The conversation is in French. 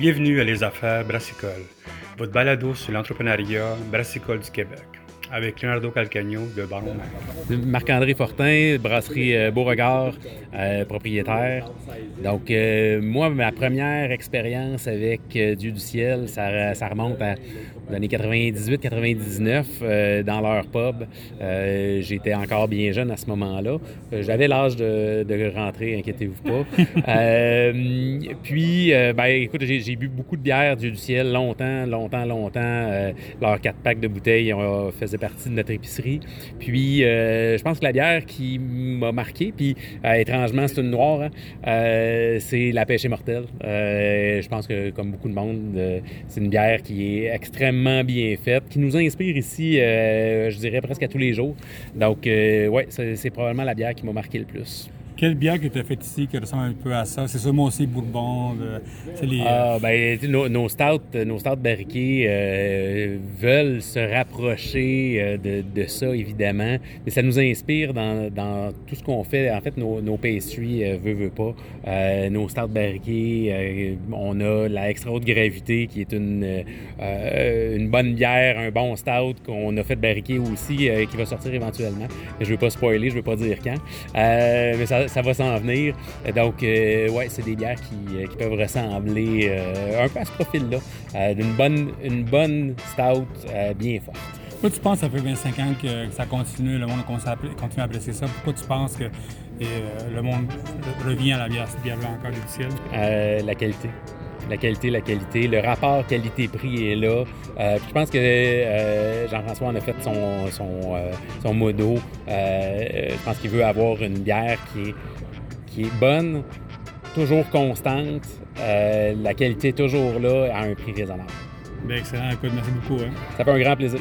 Bienvenue à Les Affaires Brassicole, votre balado sur l'entrepreneuriat brassicole du Québec, avec Leonardo Calcagno de Baron Marc-André Fortin, brasserie euh, Beauregard, euh, propriétaire. Donc, euh, moi, ma première expérience avec Dieu du ciel, ça, ça remonte à l'année 98-99 euh, dans leur pub. J'étais encore bien jeune à ce moment-là. J'avais l'âge de, rentrer, inquiétez-vous pas. puis, ben, écoute, j'ai bu beaucoup de bière, Dieu du ciel, longtemps, longtemps, longtemps. leurs quatre packs de bouteilles faisaient partie de notre épicerie. Puis, je pense que la bière qui m'a marqué, puis étrangement, c'est une noire, hein, c'est la pêche mortelle. je pense que, comme beaucoup de monde, c'est une bière qui est extrêmement bien faite, qui nous inspire ici, euh, je dirais presque à tous les jours. Donc, euh, ouais, c'est probablement la bière qui m'a marqué le plus. Quelle bière que tu as faite ici qui ressemble un peu à ça? C'est sûrement aussi Bourbon. c'est les, ah, ben, nos, nos, stouts, nos stouts barriqués euh, veulent se rapprocher euh, de, de, ça, évidemment. Mais ça nous inspire dans, dans tout ce qu'on fait. En fait, nos, nos pastries, euh, veut, veut pas. Euh, nos stouts barriqués, on a la extra haute gravité qui est une, une bonne bière, un bon stout qu'on a fait barriquer aussi, qui va sortir éventuellement. Je veux pas spoiler, je veux pas dire quand. mais ça va s'en venir. Donc, euh, ouais, c'est des bières qui, euh, peuvent ressembler euh, un peu à ce profil-là, d'une bonne, une bonne stout bien forte. Pourquoi tu penses que ça fait 25 ans que, ça continue, le monde continue à apprécier ça? Pourquoi tu penses que le monde revient à la bière, cette bière-là encore du ciel? la qualité la qualité, la qualité. Le rapport qualité-prix est là. Euh, je pense que euh, Jean-François en a fait son, son, euh, son modo. je pense qu'il veut avoir une bière qui est, qui est bonne, toujours constante, la qualité toujours là à un prix raisonnable. Bien, excellent. Écoute, merci beaucoup. Hein. Ça fait un grand plaisir.